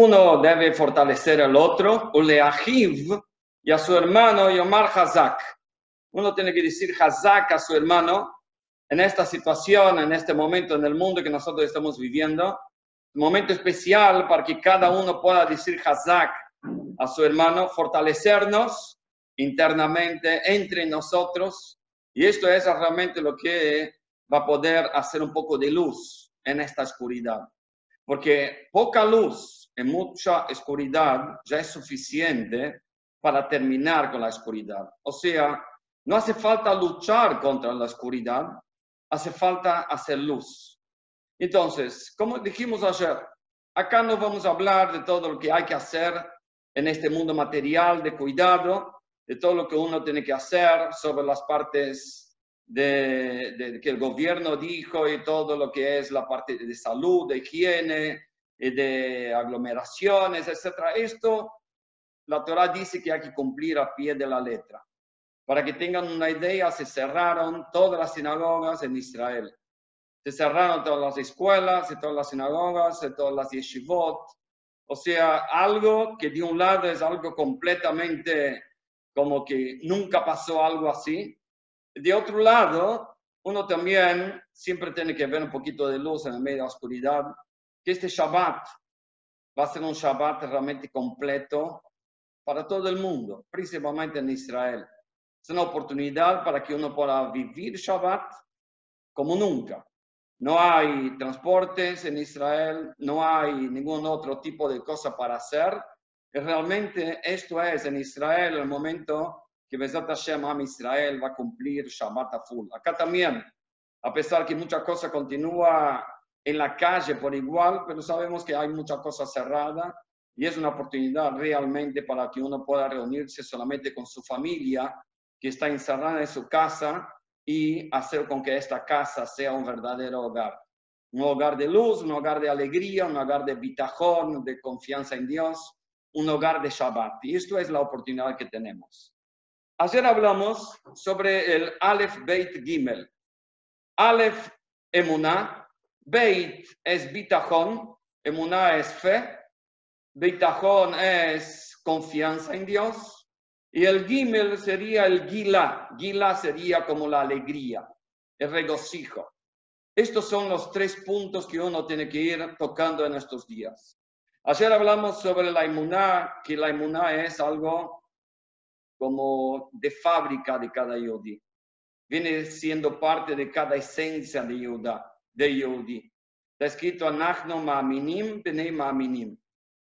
uno debe fortalecer al otro, o le ajiv, y a su hermano Yomar Hazak. Uno tiene que decir Hazak a su hermano en esta situación, en este momento en el mundo que nosotros estamos viviendo. Momento especial para que cada uno pueda decir Hazak a su hermano, fortalecernos internamente entre nosotros. Y esto es realmente lo que va a poder hacer un poco de luz en esta oscuridad. Porque poca luz mucha oscuridad ya es suficiente para terminar con la oscuridad. O sea, no hace falta luchar contra la oscuridad, hace falta hacer luz. Entonces, como dijimos ayer, acá no vamos a hablar de todo lo que hay que hacer en este mundo material de cuidado, de todo lo que uno tiene que hacer sobre las partes de, que el gobierno dijo y todo lo que es la parte de salud, de higiene, de aglomeraciones, etc. Esto, la Torah dice que hay que cumplir a pie de la letra. Para que tengan una idea, se cerraron todas las sinagogas en Israel. Se cerraron todas las escuelas, todas las sinagogas, todas las yeshivot. O sea, algo que de un lado es algo completamente como que nunca pasó algo así. De otro lado, uno también siempre tiene que ver un poquito de luz en medio de oscuridad, que este Shabbat va a ser un Shabbat realmente completo para todo el mundo, principalmente en Israel. Es una oportunidad para que uno pueda vivir Shabbat como nunca. No hay transportes en Israel, no hay ningún otro tipo de cosa para hacer. Y realmente esto es en Israel el momento que Besat Hashem Am Israel va a cumplir Shabbat a full. Acá también, a pesar que mucha cosa continúa en la calle por igual, pero sabemos que hay mucha cosa cerrada y es una oportunidad realmente para que uno pueda reunirse solamente con su familia que está encerrada en su casa y hacer con que esta casa sea un verdadero hogar. Un hogar de luz, un hogar de alegría, un hogar de bitajón, de confianza en Dios, un hogar de Shabbat. Y esto es la oportunidad que tenemos. Ayer hablamos sobre el Aleph Beit Gimel. Aleph Emuná, Beit es bitajón, Emuná es fe, bitajón es confianza en Dios, y el gimel sería el gila. Gila sería como la alegría, el regocijo. Estos son los tres puntos que uno tiene que ir tocando en estos días. Ayer hablamos sobre la inmuná, que la inmuná es algo como de fábrica de cada yodí. Viene siendo parte de cada esencia de Yudá, de Yehudi. Está escrito, Anachno ma'aminim, b'nei ma'aminim.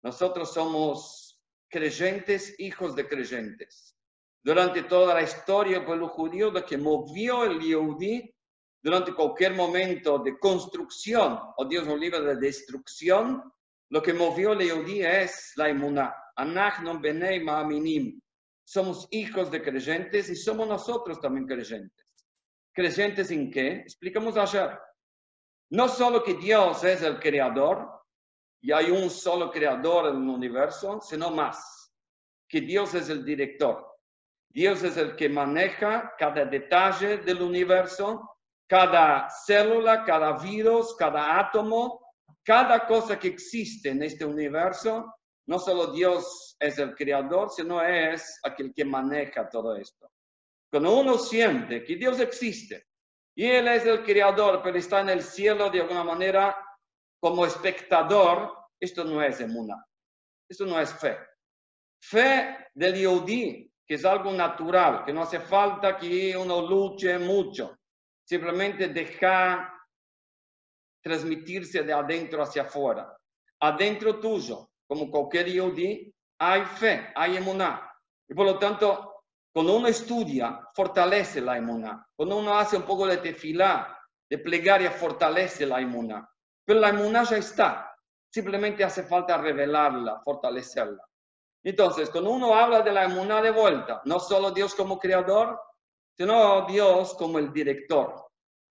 Nosotros somos creyentes, hijos de creyentes. Durante toda la historia del pueblo judío, lo que movió el Yehudi durante cualquier momento de construcción, o Dios nos libre de destrucción, lo que movió el Yehudi es la inmunidad. Anachnon benei ma'aminim. Somos hijos de creyentes y somos nosotros también creyentes. ¿Creyentes en qué? Explicamos ayer. No solo que Dios es el creador, y hay un solo creador en el universo, sino más, que Dios es el director. Dios es el que maneja cada detalle del universo, cada célula, cada virus, cada átomo, cada cosa que existe en este universo. No solo Dios es el creador, sino es aquel que maneja todo esto. Cuando uno siente que Dios existe y Él es el creador, pero está en el cielo de alguna manera como espectador, esto no es emuna, esto no es fe. Fe del Yehudi, que es algo natural, que no hace falta que uno luche mucho, simplemente deja transmitirse de adentro hacia afuera. Adentro tuyo, como cualquier Yehudi, hay fe, hay emuná. Y por lo tanto, cuando uno estudia, fortalece la emuná. Cuando uno hace un poco de tefilá, de plegaria, fortalece la emuná. Pero la emuná ya está. Simplemente hace falta revelarla, fortalecerla. Entonces, cuando uno habla de la emuná de vuelta, no solo Dios como creador, sino Dios como el director.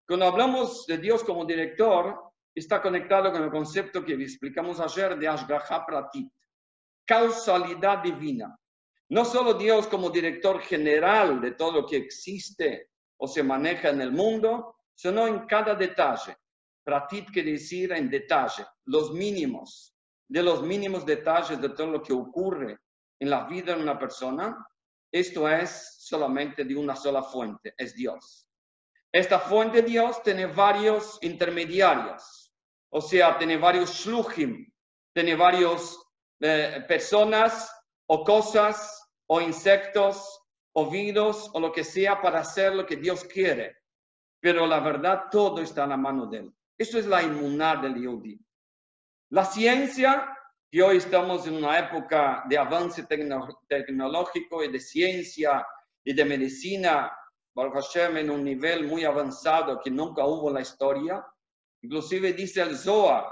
Cuando hablamos de Dios como director, está conectado con el concepto que explicamos ayer de Ashgaha Pratit, causalidad divina. No solo Dios como director general de todo lo que existe o se maneja en el mundo, sino en cada detalle. Pratit quiere decir en detalle, los mínimos, de los mínimos detalles de todo lo que ocurre en la vida de una persona, esto es solamente de una sola fuente, es Dios. Esta fuente Dios tiene varios intermediarios, o sea, tiene varios shluchim, tiene varias eh, personas o cosas o insectos o virus o lo que sea para hacer lo que Dios quiere. Pero la verdad, todo está en la mano de Él. Eso es la inmunidad del Yehudi. La ciencia, y hoy estamos en una época de avance tecnológico y de ciencia y de medicina, Baruch Hashem, en un nivel muy avanzado que nunca hubo en la historia. Inclusive dice el Zohar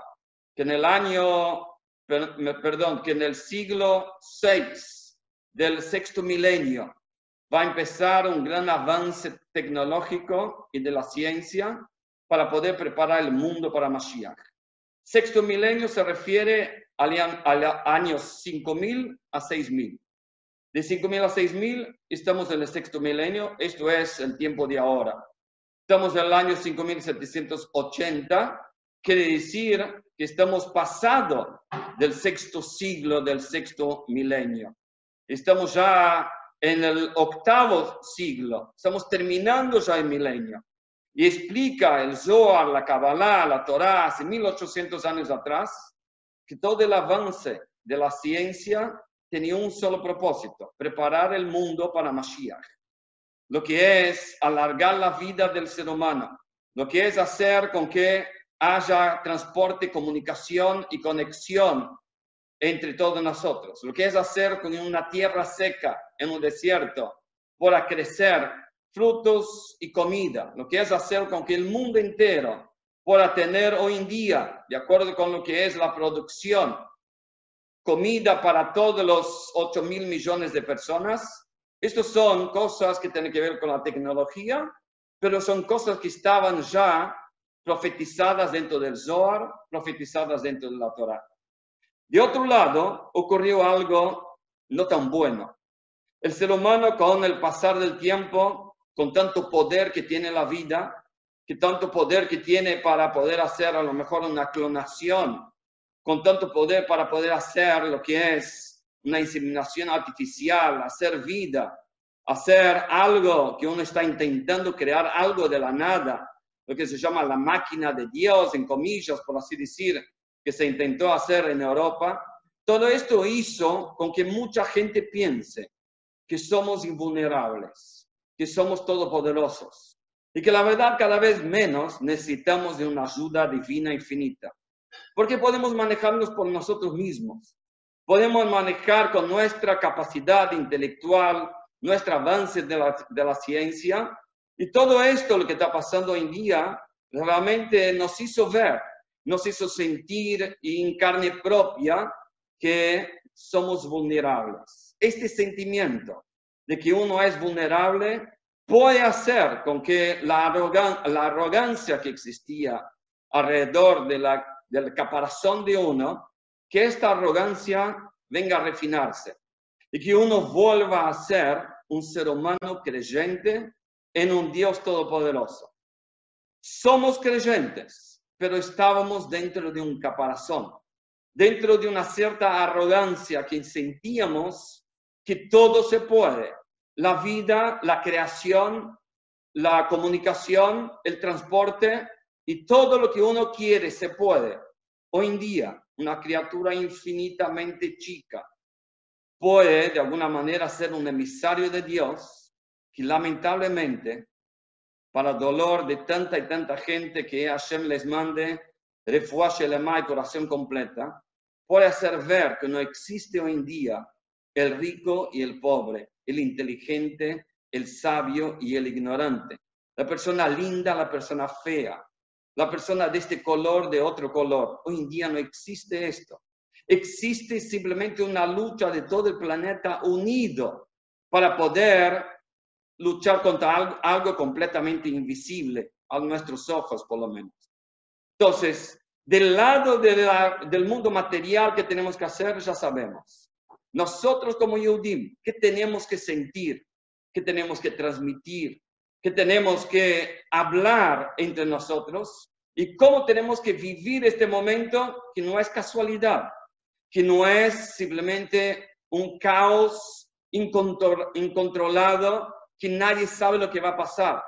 que en el año, perdón, que en el siglo VI del sexto milenio va a empezar un gran avance tecnológico y de la ciencia para poder preparar el mundo para Mashiach. Sexto milenio se refiere al, año 5000 a 6000. De 5000 a 6000 estamos en el sexto milenio, esto es el tiempo de ahora. Estamos en el año 5780, quiere decir que estamos pasado del sexto siglo, del sexto milenio. Estamos ya en el octavo siglo, estamos terminando ya el milenio. Y explica el Zohar, la Kabbalah, la Torah, hace 1800 años atrás, que todo el avance de la ciencia tenía un solo propósito, preparar el mundo para Mashiach. Lo que es alargar la vida del ser humano, lo que es hacer con que haya transporte, comunicación y conexión entre todos nosotros, lo que es hacer con una tierra seca en un desierto para crecer frutos y comida, lo que es hacer con que el mundo entero pueda tener hoy en día, de acuerdo con lo que es la producción, comida para todos los 8 mil millones de personas. Estas son cosas que tienen que ver con la tecnología, pero son cosas que estaban ya profetizadas dentro del Zohar, profetizadas dentro de la Torah. De otro lado, ocurrió algo no tan bueno. El ser humano con el pasar del tiempo con tanto poder que tiene la vida, que tanto poder que tiene para poder hacer a lo mejor una clonación, con tanto poder para poder hacer lo que es una inseminación artificial, hacer vida, hacer algo que uno está intentando crear algo de la nada, lo que se llama la máquina de Dios, en comillas, por así decir, que se intentó hacer en Europa. Todo esto hizo con que mucha gente piense que somos invulnerables que somos todopoderosos y que la verdad cada vez menos necesitamos de una ayuda divina infinita, porque podemos manejarnos por nosotros mismos, podemos manejar con nuestra capacidad intelectual, nuestro avance de la, de la ciencia, y todo esto, lo que está pasando hoy en día, realmente nos hizo ver, nos hizo sentir en carne propia que somos vulnerables. Este sentimiento de que uno es vulnerable puede hacer con que la, arrogancia que existía alrededor de la, del caparazón de uno, que esta arrogancia venga a refinarse y que uno vuelva a ser un ser humano creyente en un Dios todopoderoso. Somos creyentes, pero estábamos dentro de un caparazón, dentro de una cierta arrogancia que sentíamos que todo se puede. La vida, la creación, la comunicación, el transporte y todo lo que uno quiere se puede. Hoy en día, una criatura infinitamente chica puede de alguna manera ser un emisario de Dios que lamentablemente, para dolor de tanta y tanta gente que Hashem les mande, refuaje y corazón completa, puede hacer ver que no existe hoy en día el rico y el pobre, el inteligente, el sabio y el ignorante, la persona linda, la persona fea, la persona de este color, de otro color. Hoy en día no existe esto. Existe simplemente una lucha de todo el planeta unido para poder luchar contra algo, algo completamente invisible a nuestros ojos, por lo menos. Entonces, del lado del mundo material que tenemos que hacer, ya sabemos. Nosotros como Yehudim, ¿qué tenemos que sentir? ¿Qué tenemos que transmitir? ¿Qué tenemos que hablar entre nosotros? ¿Y cómo tenemos que vivir este momento que no es casualidad? que no es simplemente un caos incontro- incontrolado que nadie sabe lo que va a pasar.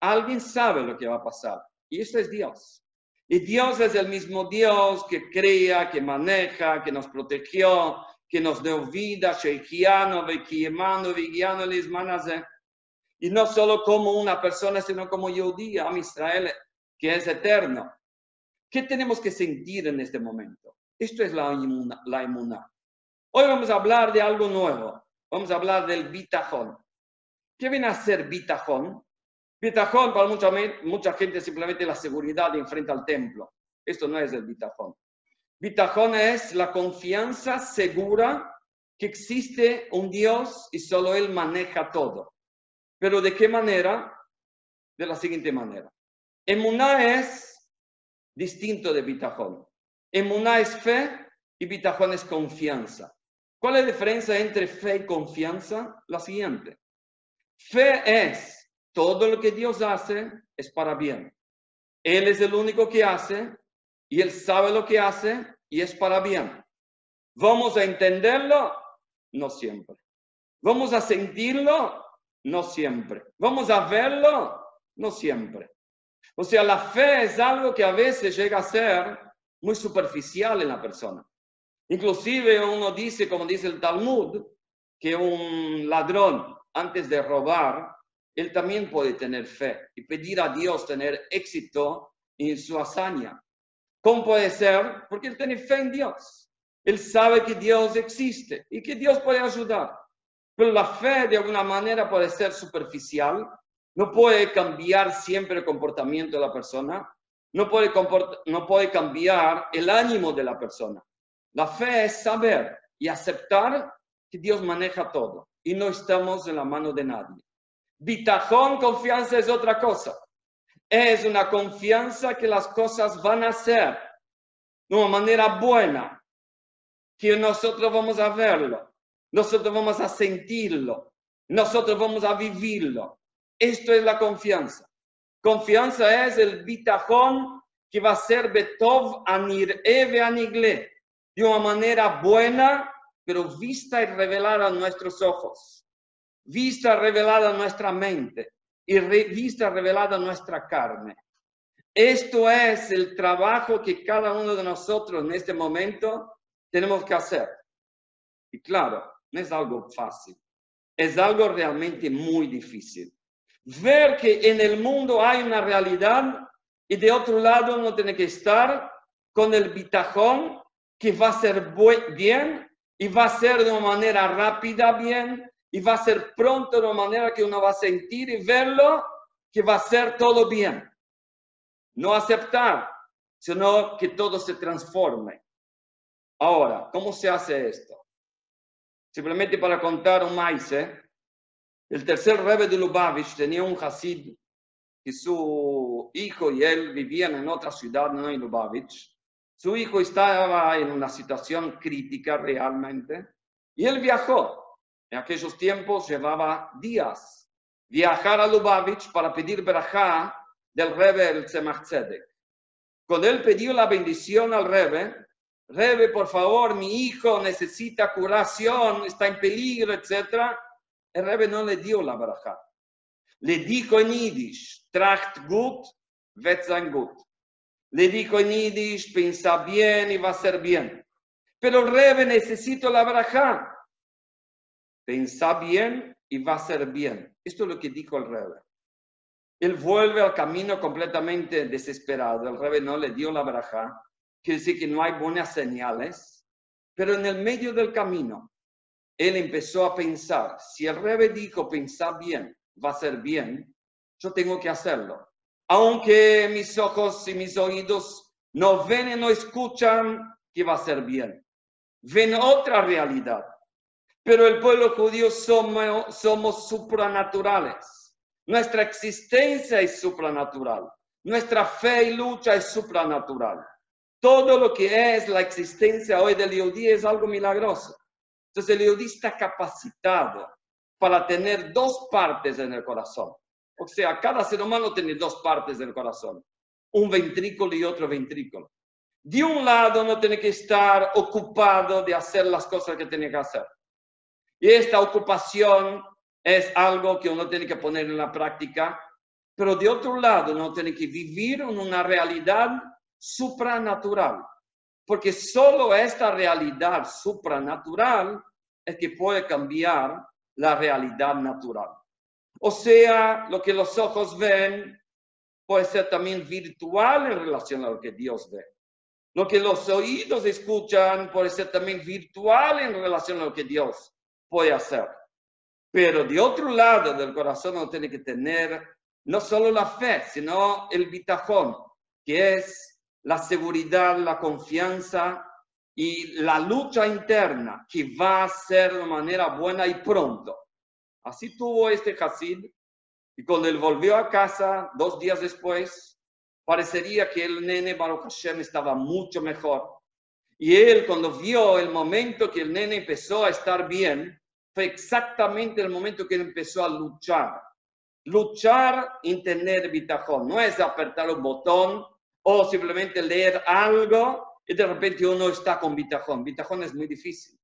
Alguien sabe lo que va a pasar y eso es Dios. Y Dios es el mismo Dios que crea, que maneja, que nos protegió, que nos dio vida. Y no solo como una persona, sino como Yehudi, Am Israel, que es eterno. ¿Qué tenemos que sentir en este momento? Esto es la inmuna. La inmuna. Hoy vamos a hablar de algo nuevo. Vamos a hablar del bitajón. ¿Qué viene a ser bitajón? Bitajón para mucha, mucha gente simplemente la seguridad de enfrente al templo. Esto no es el bitajón. Bitajón es la confianza segura que existe un Dios y solo Él maneja todo. Pero ¿de qué manera? De la siguiente manera. Emuná es distinto de bitajón. Emuná es fe y bitajón es confianza. ¿Cuál es la diferencia entre fe y confianza? La siguiente. Fe es todo lo que Dios hace es para bien. Él es el único que hace y Él sabe lo que hace y es para bien. ¿Vamos a entenderlo? No siempre. ¿Vamos a sentirlo? No siempre. ¿Vamos a verlo? No siempre. O sea, la fe es algo que a veces llega a ser muy superficial en la persona. Inclusive uno dice, como dice el Talmud, que un ladrón antes de robar, él también puede tener fe y pedir a Dios tener éxito en su hazaña. ¿Cómo puede ser? Porque él tiene fe en Dios. Él sabe que Dios existe y que Dios puede ayudar. Pero la fe de alguna manera puede ser superficial, no puede cambiar siempre el comportamiento de la persona, no puede, no puede cambiar el ánimo de la persona. La fe es saber y aceptar que Dios maneja todo y no estamos en la mano de nadie. Bitajón, confianza es otra cosa. Es una confianza que las cosas van a ser de una manera buena, que nosotros vamos a verlo, nosotros vamos a sentirlo, nosotros vamos a vivirlo. Esto es la confianza. Confianza es el bitajón que va a ser betov anir eve anigle, de una manera buena, pero vista y revelada a nuestros ojos, vista revelada a nuestra mente y re- vista revelada a nuestra carne. Esto es el trabajo que cada uno de nosotros en este momento tenemos que hacer. Y claro, no es algo fácil, es algo realmente muy difícil. Ver que en el mundo hay una realidad y de otro lado uno tiene que estar con el bitajón que va a ser bien y va a ser de una manera rápida bien y va a ser pronto de una manera que uno va a sentir y verlo que va a ser todo bien. No aceptar, sino que todo se transforme. Ahora, ¿cómo se hace esto? Simplemente para contar un maíz, ¿eh? El tercer rebe de Lubavitch tenía un Hasid que su hijo y él vivían en otra ciudad, no en Lubavitch. Su hijo estaba en una situación crítica realmente y él viajó. En aquellos tiempos llevaba días viajar a Lubavitch para pedir verajá del rebe el Tzemach Tzedek. Cuando él pidió la bendición al rebe, rebe, por favor, mi hijo necesita curación, está en peligro, etc. El rebe no le dio la verajá. Le dijo en Yiddish, tracht gut, sein gut. Le dijo en Yiddish, piensa bien y va a ser bien. Pero el Rebe necesita la verajá. Pensa bien y va a ser bien. Esto es lo que dijo el Rebe. Él vuelve al camino completamente desesperado. El Rebe no le dio la verajá. Quiere decir que no hay buenas señales. Pero en el medio del camino, él empezó a pensar, si el Rebe dijo pensar bien, va a ser bien, yo tengo que hacerlo. Aunque mis ojos y mis oídos no ven y no escuchan, que va a ser bien. Ven otra realidad. Pero el pueblo judío somos, supranaturales. Nuestra existencia es supranatural. Nuestra fe y lucha es supranatural. Todo lo que es la existencia hoy del Yehudi es algo milagroso. Entonces el Yehudi está capacitado para tener dos partes en el corazón. O sea, cada ser humano tiene dos partes del corazón, un ventrículo y otro ventrículo. De un lado, no tiene que estar ocupado de hacer las cosas que tiene que hacer. Y esta ocupación es algo que uno tiene que poner en la práctica, pero de otro lado, uno tiene que vivir en una realidad supranatural, porque solo esta realidad supranatural es que puede cambiar la realidad natural. O sea, lo que los ojos ven puede ser también virtual en relación a lo que Dios ve. Lo que los oídos escuchan puede ser también virtual en relación a lo que Dios puede hacer. Pero de otro lado del corazón uno tiene que tener no solo la fe, sino el bitajón, que es la seguridad, la confianza y la lucha interna que va a ser de manera buena y pronto. Así tuvo este Hasid y cuando él volvió a casa dos días después, parecería que el nene Baruch Hashem estaba mucho mejor. Y él cuando vio el momento que el nene empezó a estar bien, fue exactamente el momento que él empezó a luchar. Luchar en tener bitajón. No es apretar un botón o simplemente leer algo y de repente uno está con bitajón. Bitajón es muy difícil.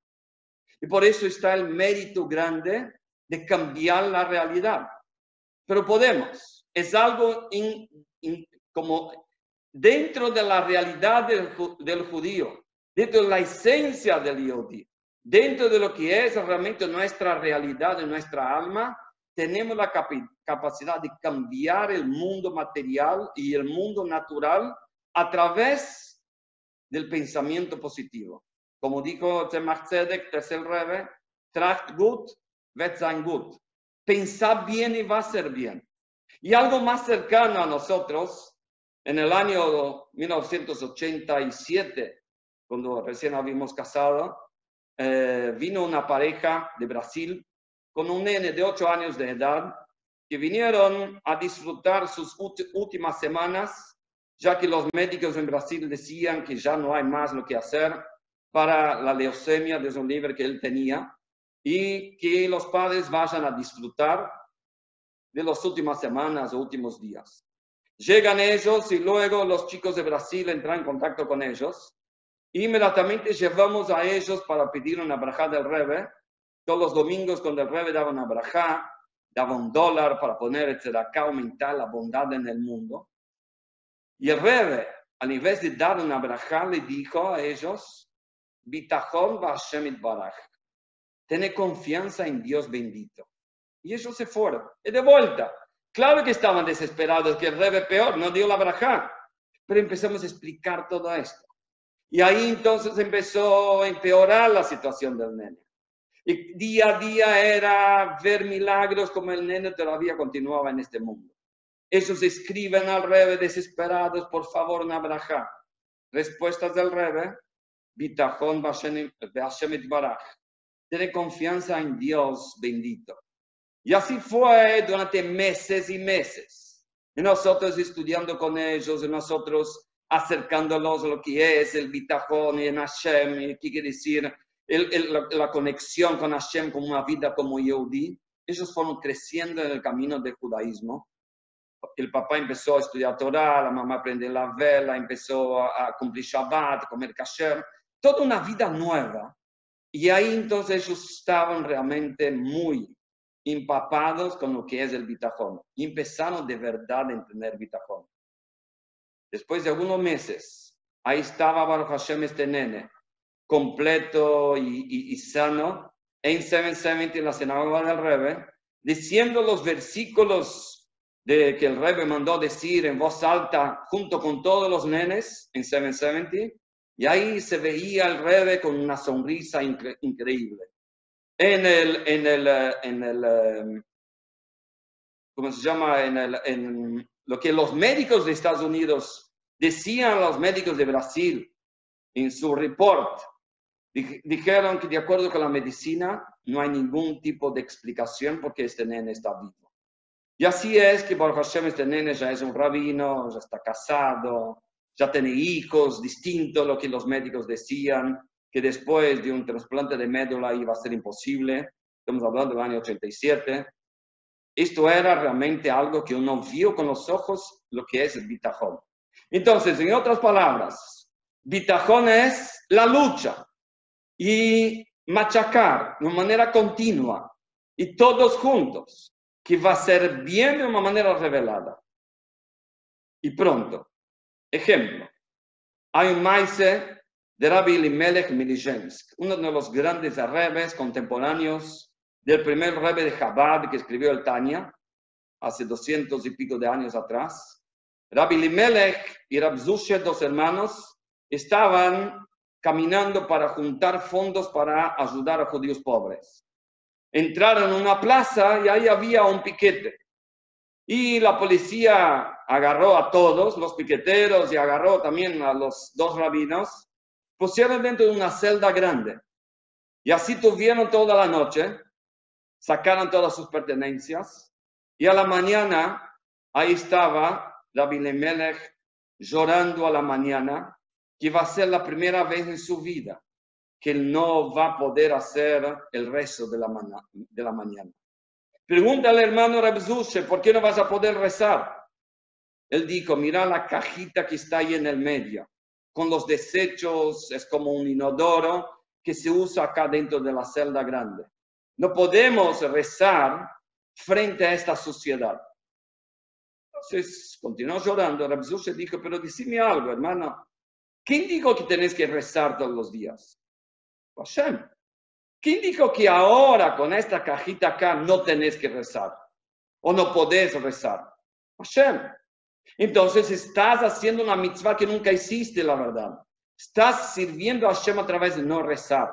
Y por eso está el mérito grande de cambiar la realidad. Pero podemos. Es algo como dentro de la realidad del, del judío, dentro de la esencia del judío dentro de lo que es realmente nuestra realidad, de nuestra alma, tenemos la capacidad de cambiar el mundo material y el mundo natural a través del pensamiento positivo. Como dijo Tzemach Tzedek, tercer rebe, tracht gut, wird sein gut. Pensar bien y va a ser bien. Y algo más cercano a nosotros, en el año 1987, cuando recién habíamos casado, eh, vino una pareja de Brasil con un nene de 8 años de edad que vinieron a disfrutar sus últimas semanas, ya que los médicos en Brasil decían que ya no hay más lo que hacer para la leucemia de un liver que él tenía y que los padres vayan a disfrutar de las últimas semanas o últimos días. Llegan ellos y luego los chicos de Brasil entran en contacto con ellos Inmediatamente llevamos a ellos para pedir una braja del Rebe. Todos los domingos cuando el Rebe daba una braja, daba un dólar para poner etc. acá aumentar la bondad en el mundo. Y el Rebe, a nivel de dar una braja, le dijo a ellos, Hashem Baraj. Tener confianza en Dios bendito. Y ellos se fueron. Y de vuelta. Claro que estaban desesperados, que el Rebe peor, no dio la braja. Pero empezamos a explicar todo esto. Y ahí entonces empezó a empeorar la situación del nene. Y día a día era ver milagros como el nene todavía continuaba en este mundo. Ellos escriben al Rebe desesperados, por favor, una braja. Respuestas del Rebe, Bitachon Baraj. Tiene confianza en Dios bendito. Y así fue durante meses y meses. Y nosotros estudiando con ellos, y nosotros acercándolos a lo que es el bitajón en Hashem, y qué quiere decir la, conexión con Hashem como una vida como Yehudi. Ellos fueron creciendo en el camino del judaísmo. El papá empezó a estudiar Torah, la mamá aprende la vela, empezó a, cumplir Shabbat, a comer kasher, toda una vida nueva. Y ahí entonces ellos estaban realmente muy empapados con lo que es el bitajón. Y empezaron de verdad a entender bitajón. Después de algunos meses, ahí estaba Baruch Hashem este nene, completo y, sano, en 770 en la sinagoga del Rebe, diciendo los versículos de, que el Rebe mandó decir en voz alta junto con todos los nenes en 770, y ahí se veía el Rebe con una sonrisa increíble. En el, en el, en el, em, ¿cómo se llama? En, el, en lo que los médicos de Estados Unidos Decían los médicos de Brasil en su report, dijeron que de acuerdo con la medicina no hay ningún tipo de explicación por qué este nene está vivo. Y así es que por Hashem este nene ya es un rabino, ya está casado, ya tiene hijos, distinto a lo que los médicos decían, que después de un trasplante de médula iba a ser imposible. Estamos hablando del año 87. Esto era realmente algo que uno vio con los ojos, lo que es el bitajón. Entonces, en otras palabras, Bitajón es la lucha y machacar de manera continua y todos juntos, que va a ser bien de una manera revelada. Y pronto. Ejemplo, hay un maíz de Rabbi Elimelech Milizhensk, uno de los grandes rebes contemporáneos del primer rebe de Chabad que escribió el Tanya, hace doscientos y pico de años atrás. Rabbi Elimelech y Rab Zushe, dos hermanos, estaban caminando para juntar fondos para ayudar a judíos pobres. Entraron en una plaza y ahí había un piquete. Y la policía agarró a todos los piqueteros y agarró también a los dos rabinos pusieron dentro de una celda grande. Y así tuvieron toda la noche, sacaron todas sus pertenencias, y a la mañana ahí estaba Rabbi Lemelech llorando a la mañana, que va a ser la primera vez en su vida que no va a poder hacer el la, de la mañana. Pregunta al hermano Rabzushe, ¿por qué no vas a poder rezar? Él dijo, mira la cajita que está ahí en el medio con los desechos, es como un inodoro que se usa acá dentro de la celda grande. No podemos rezar frente a esta suciedad. Entonces, continuó llorando. se dijo, pero decime algo, hermano. ¿Quién dijo que tenés que rezar todos los días? Hashem. ¿Quién dijo que ahora con esta cajita acá no tenés que rezar? ¿O no podés rezar? Hashem. Entonces estás haciendo una mitzvah que nunca hiciste, la verdad. Estás sirviendo a Hashem a través de no rezar.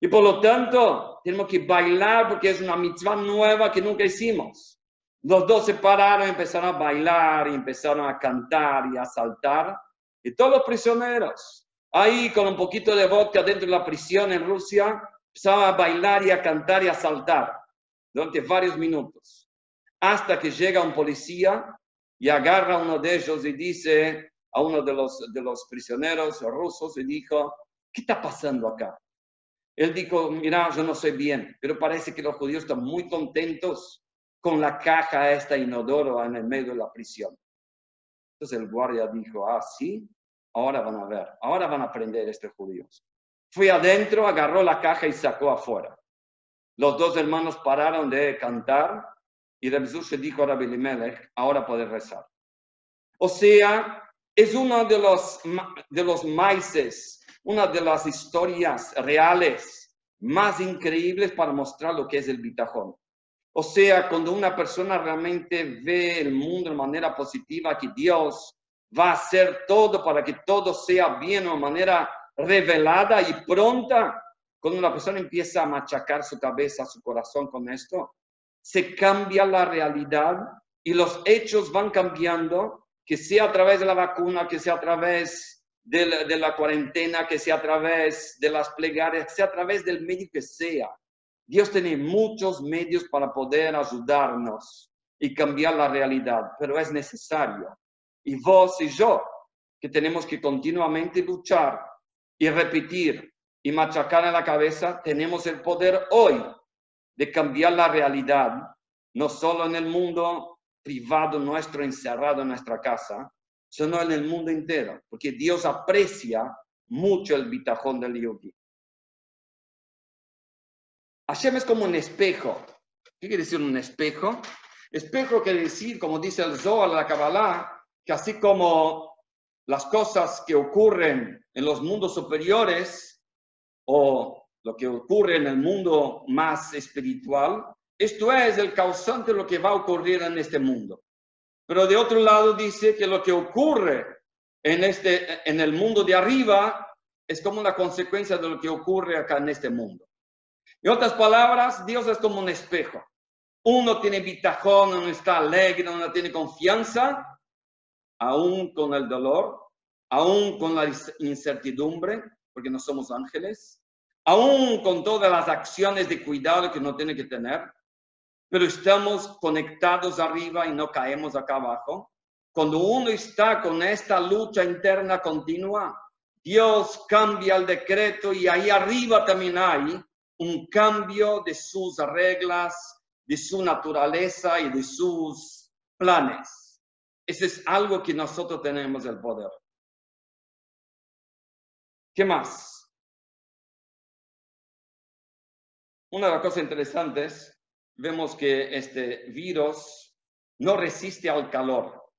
Y por lo tanto, tenemos que bailar porque es una mitzvah nueva que nunca hicimos. Los dos se pararon, empezaron a bailar, empezaron a cantar y a saltar. Y todos los prisioneros, ahí con un poquito de vodka dentro de la prisión en Rusia, empezaron a bailar y a cantar y a saltar durante varios minutos. Hasta que llega un policía y agarra a uno de ellos y dice a uno de los, de los prisioneros rusos y dijo, ¿qué está pasando acá? Él dijo, mira, yo no sé bien, pero parece que los judíos están muy contentos con la caja esta inodoro en el medio de la prisión. Entonces el guardia dijo, ah, sí, ahora van a ver, ahora van a aprender estos judíos. Fui adentro, agarró la caja y sacó afuera. Los dos hermanos pararon de cantar y se dijo a Rabbi ahora puede rezar. O sea, es uno de los, de los maíces, una de las historias reales más increíbles para mostrar lo que es el bitajón. O sea, cuando una persona realmente ve el mundo de manera positiva, que Dios va a hacer todo para que todo sea bien de manera revelada y pronta, cuando una persona empieza a machacar su cabeza, su corazón con esto, se cambia la realidad y los hechos van cambiando, que sea a través de la vacuna, que sea a través de la, cuarentena, que sea a través de las plegarias, que sea a través del medio que sea. Dios tiene muchos medios para poder ayudarnos y cambiar la realidad, pero es necesario. Y vos y yo, que tenemos que continuamente luchar y repetir y machacar en la cabeza, tenemos el poder hoy de cambiar la realidad, no solo en el mundo privado nuestro, encerrado en nuestra casa, sino en el mundo entero, porque Dios aprecia mucho el bitajón del yogi. Hashem es como un espejo. ¿Qué quiere decir un espejo? Espejo quiere decir, como dice el Zohar, la Kabbalah, que así como las cosas que ocurren en los mundos superiores o lo que ocurre en el mundo más espiritual, esto es el causante de lo que va a ocurrir en este mundo. Pero de otro lado dice que lo que ocurre en, este, en el mundo de arriba es como una consecuencia de lo que ocurre acá en este mundo. En otras palabras, Dios es como un espejo. Uno tiene bitajón, uno está alegre, uno tiene confianza, aún con el dolor, aún con la incertidumbre, porque no somos ángeles aún con todas las acciones de cuidado que uno tiene que tener, pero estamos conectados arriba y no caemos acá abajo. Cuando uno está con esta lucha interna continua, Dios cambia el decreto y ahí arriba también hay un cambio de sus reglas, de su naturaleza y de sus planes. Es algo que nosotros tenemos el poder. ¿Qué más? Una de las cosas interesantes, vemos que este virus no resiste al calor.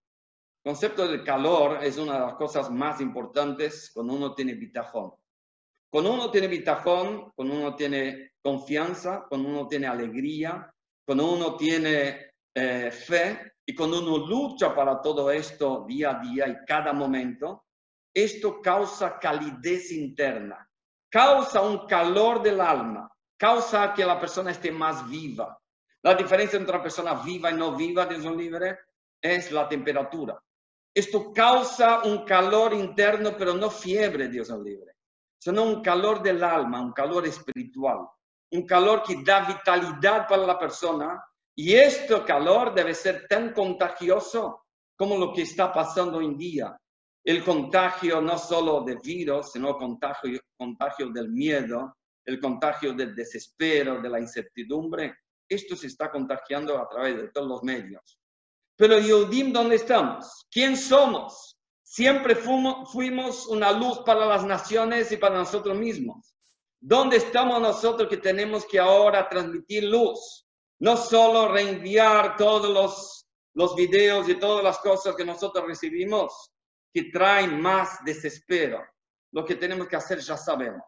El concepto del calor es una de las cosas más importantes cuando uno tiene bitajón. Cuando uno tiene bitajón, cuando uno tiene confianza, cuando uno tiene alegría, cuando uno tiene eh, fe y cuando uno lucha para todo esto día a día y cada momento, esto causa calidez interna, causa un calor del alma, causa que la persona esté más viva. La diferencia entre una persona viva y no viva, Dios libre, es la temperatura. Esto causa un calor interno, pero no fiebre, Dios libre, sino un calor del alma, un calor espiritual, un calor que da vitalidad para la persona. Y este calor debe ser tan contagioso como lo que está pasando hoy en día el contagio no solo de virus, sino contagio, contagio del miedo, el contagio del desespero, de la incertidumbre. Esto se está contagiando a través de todos los medios. Pero Yodim, ¿dónde estamos? ¿Quién somos? Siempre fuimos una luz para las naciones y para nosotros mismos. ¿Dónde estamos nosotros que tenemos que ahora transmitir luz? No solo reenviar todos los, videos y todas las cosas que nosotros recibimos, que traen más desespero. Lo que tenemos que hacer ya sabemos,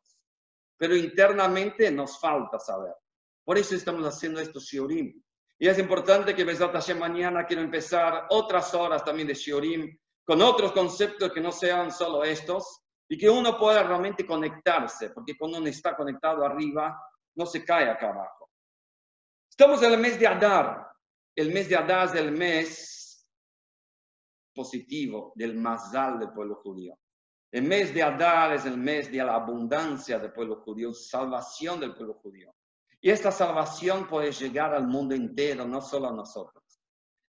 pero internamente nos falta saber. Por eso estamos haciendo estos shiurim. Y es importante que Besat Hashem mañana quiero empezar otras horas también de shiurim con otros conceptos que no sean solo estos y que uno pueda realmente conectarse, porque cuando uno está conectado arriba, no se cae acá abajo. Estamos en el mes de Adar. El mes de Adar es el mes positivo del mazal del pueblo judío. El mes de Adar es el mes de la abundancia del pueblo judío, salvación del pueblo judío. Y esta salvación puede llegar al mundo entero, no solo a nosotros.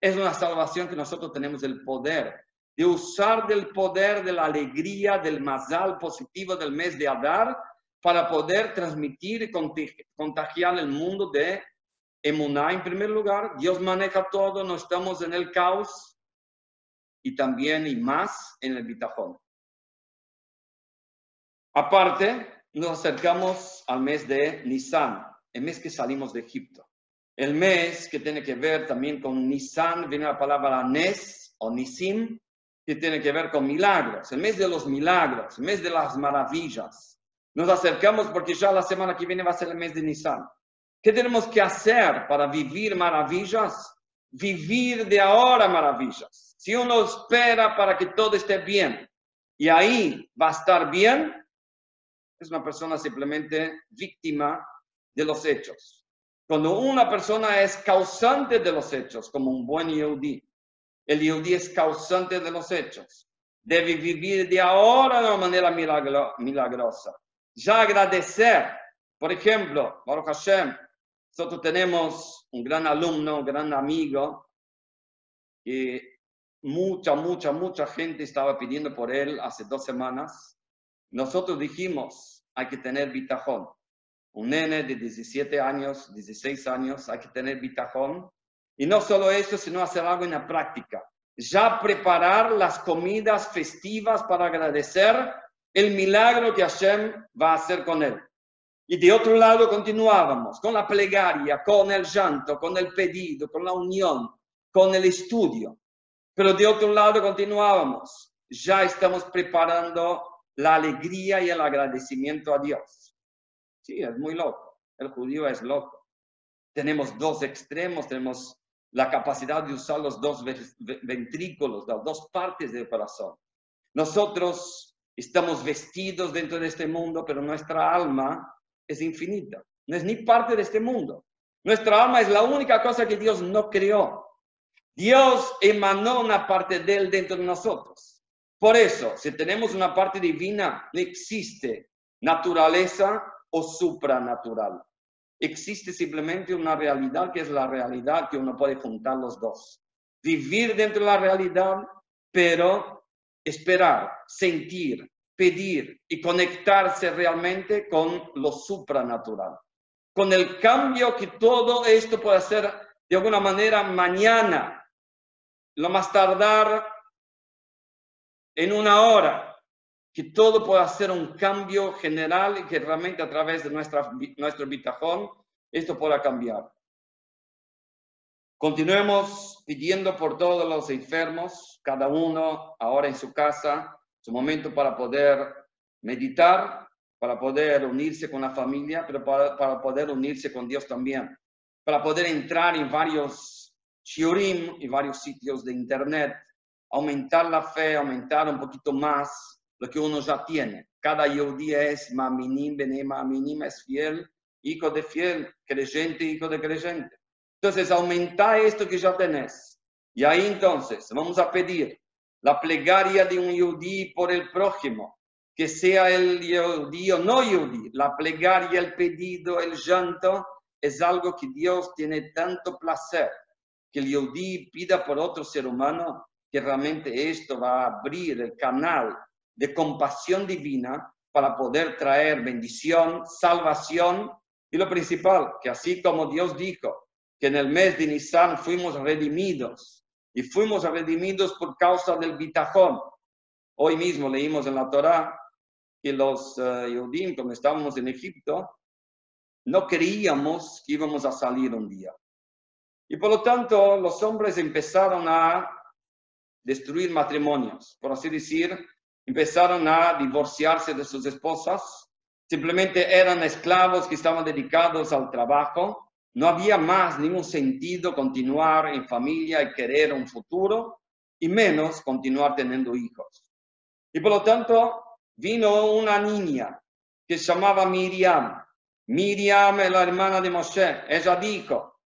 Es una salvación que nosotros tenemos el poder de usar del poder de la alegría, del mazal positivo del mes de Adar, para poder transmitir y contagiar el mundo de Emuná en primer lugar. Dios maneja todo, no estamos en el caos, y también y más en el bitajón. Aparte, nos acercamos al mes de Nisan, el mes que salimos de Egipto. El mes que tiene que ver también con Nisan, viene la palabra Nes o Nisim, que tiene que ver con milagros, el mes de los milagros, el mes de las maravillas. Nos acercamos porque ya la semana que viene va a ser el mes de Nisan. ¿Qué tenemos que hacer para vivir maravillas? Vivir de ahora maravillas si uno espera para que todo esté bien y ahí va a estar bien, es una persona simplemente víctima de los hechos. Cuando una persona es causante de los hechos, como un buen yehudi, el yehudi es causante de los hechos. Debe vivir de ahora de una manera milagrosa. Ya agradecer. Por ejemplo, Baruch Hashem, nosotros tenemos un gran alumno, un gran amigo, y mucha, mucha, mucha gente estaba pidiendo por él hace dos semanas. Nosotros dijimos, hay que tener bitajón. Un nene de 17 años, 16 años, hay que tener bitajón. Y no solo eso, sino hacer algo en la práctica. Ya preparar las comidas festivas para agradecer el milagro que Hashem va a hacer con él. Y de otro lado continuábamos con la plegaria, con el llanto, con el pedido, con la unión, con el estudio. Pero de otro lado continuábamos, ya estamos preparando la alegría y el agradecimiento a Dios. Sí, es muy loco. El judío es loco. Tenemos dos extremos, tenemos la capacidad de usar los dos ventrículos, las dos partes del corazón. Nosotros estamos vestidos dentro de este mundo, pero nuestra alma es infinita. No es ni parte de este mundo. Nuestra alma es la única cosa que Dios no creó. Dios emanó una parte de él dentro de nosotros. Por eso, si tenemos una parte divina, no existe naturaleza o supranatural. Existe simplemente una realidad que es la realidad que uno puede juntar los dos. Vivir dentro de la realidad, pero esperar, sentir, pedir y conectarse realmente con lo supranatural. Con el cambio que todo esto puede hacer de alguna manera mañana lo más tardar en una hora, que todo pueda ser un cambio general y que realmente a través de nuestra, nuestro bitajón esto pueda cambiar. Continuemos pidiendo por todos los enfermos, cada uno ahora en su casa, su momento para poder meditar, para poder unirse con la familia, pero para, para poder unirse con Dios también, para poder entrar en varios shiurim y varios sitios de internet, aumentar la fe, aumentar un poquito más lo que uno ya tiene. Cada día es maminim, benem, maminim, es fiel, hijo de fiel, creyente, hijo de creyente. Entonces, aumenta esto que ya tenés. Y ahí entonces vamos a pedir la plegaria de un yudí por el prójimo, que sea el yudí o no yudí. La plegaria, el pedido, el llanto, es algo que Dios tiene tanto placer. Que el yudí pida por otro ser humano, que realmente esto va a abrir el canal de compasión divina para poder traer bendición, salvación y lo principal, que así como Dios dijo que en el mes de Nisan fuimos redimidos y fuimos redimidos por causa del bitajón. Hoy mismo leímos en la Torá que los uh, cuando estábamos en Egipto, no creíamos que íbamos a salir un día. Y por lo tanto, los hombres empezaron a destruir matrimonios, por así decir, empezaron a divorciarse de sus esposas, simplemente eran esclavos que estaban dedicados al trabajo, no había más ningún sentido continuar en familia y querer un futuro, y menos continuar teniendo hijos. Y por lo tanto, vino una niña que se llamaba Miriam. Miriam es la hermana de Moshe. Ella dijo,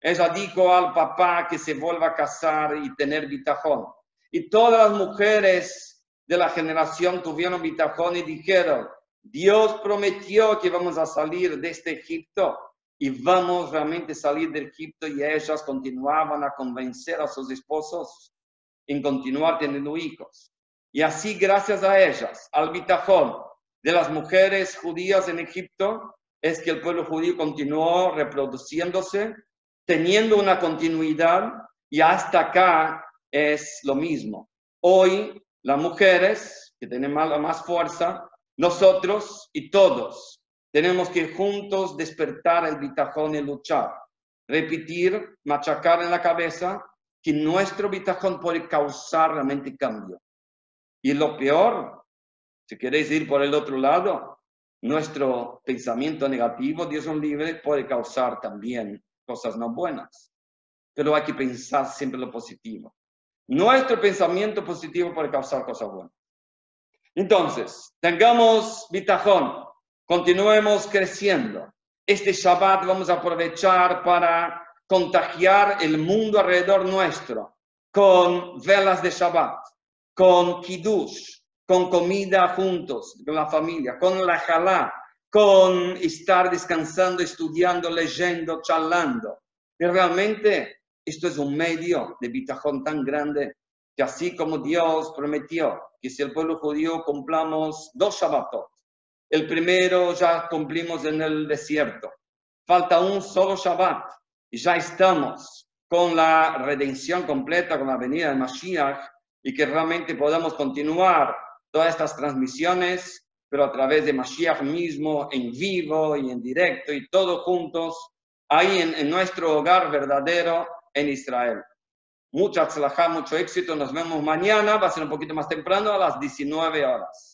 ella dijo al papá que se vuelva a casar y tener bitajón. Y todas las mujeres de la generación tuvieron bitajón y dijeron, Dios prometió que vamos a salir de este Egipto y vamos realmente a salir del Egipto y ellas continuaban a convencer a sus esposos en continuar teniendo hijos. Y así, gracias a ellas, al bitajón de las mujeres judías en Egipto, es que el pueblo judío continuó reproduciéndose, teniendo una continuidad y hasta acá es lo mismo. Hoy las mujeres, que tienen más, más fuerza, nosotros y todos tenemos que juntos despertar el bitajón y luchar. Repetir, machacar en la cabeza que nuestro bitajón puede causar realmente cambio. Y lo peor, si queréis ir por el otro lado, nuestro pensamiento negativo, Dios es libre, puede causar también cosas no buenas. Pero hay que pensar siempre lo positivo. Nuestro pensamiento positivo puede causar cosas buenas. Entonces, tengamos bitajón, continuemos creciendo. Este Shabbat vamos a aprovechar para contagiar el mundo alrededor nuestro con velas de Shabbat, con kiddush, con comida juntos, con la familia, con la jalá, con estar descansando, estudiando, leyendo, charlando. Y realmente esto es un medio de bitajón tan grande que así como Dios prometió que si el pueblo judío cumplamos dos Shabbatot, el primero ya cumplimos en el desierto, falta un solo Shabbat y ya estamos con la redención completa, con la venida de Mashiach y que realmente podamos continuar todas estas transmisiones, pero a través de Mashiach mismo, en vivo y en directo y todos juntos, ahí en, nuestro hogar verdadero en Israel. Mucha mucho éxito. Nos vemos mañana. Va a ser un poquito más temprano, a las 19 horas.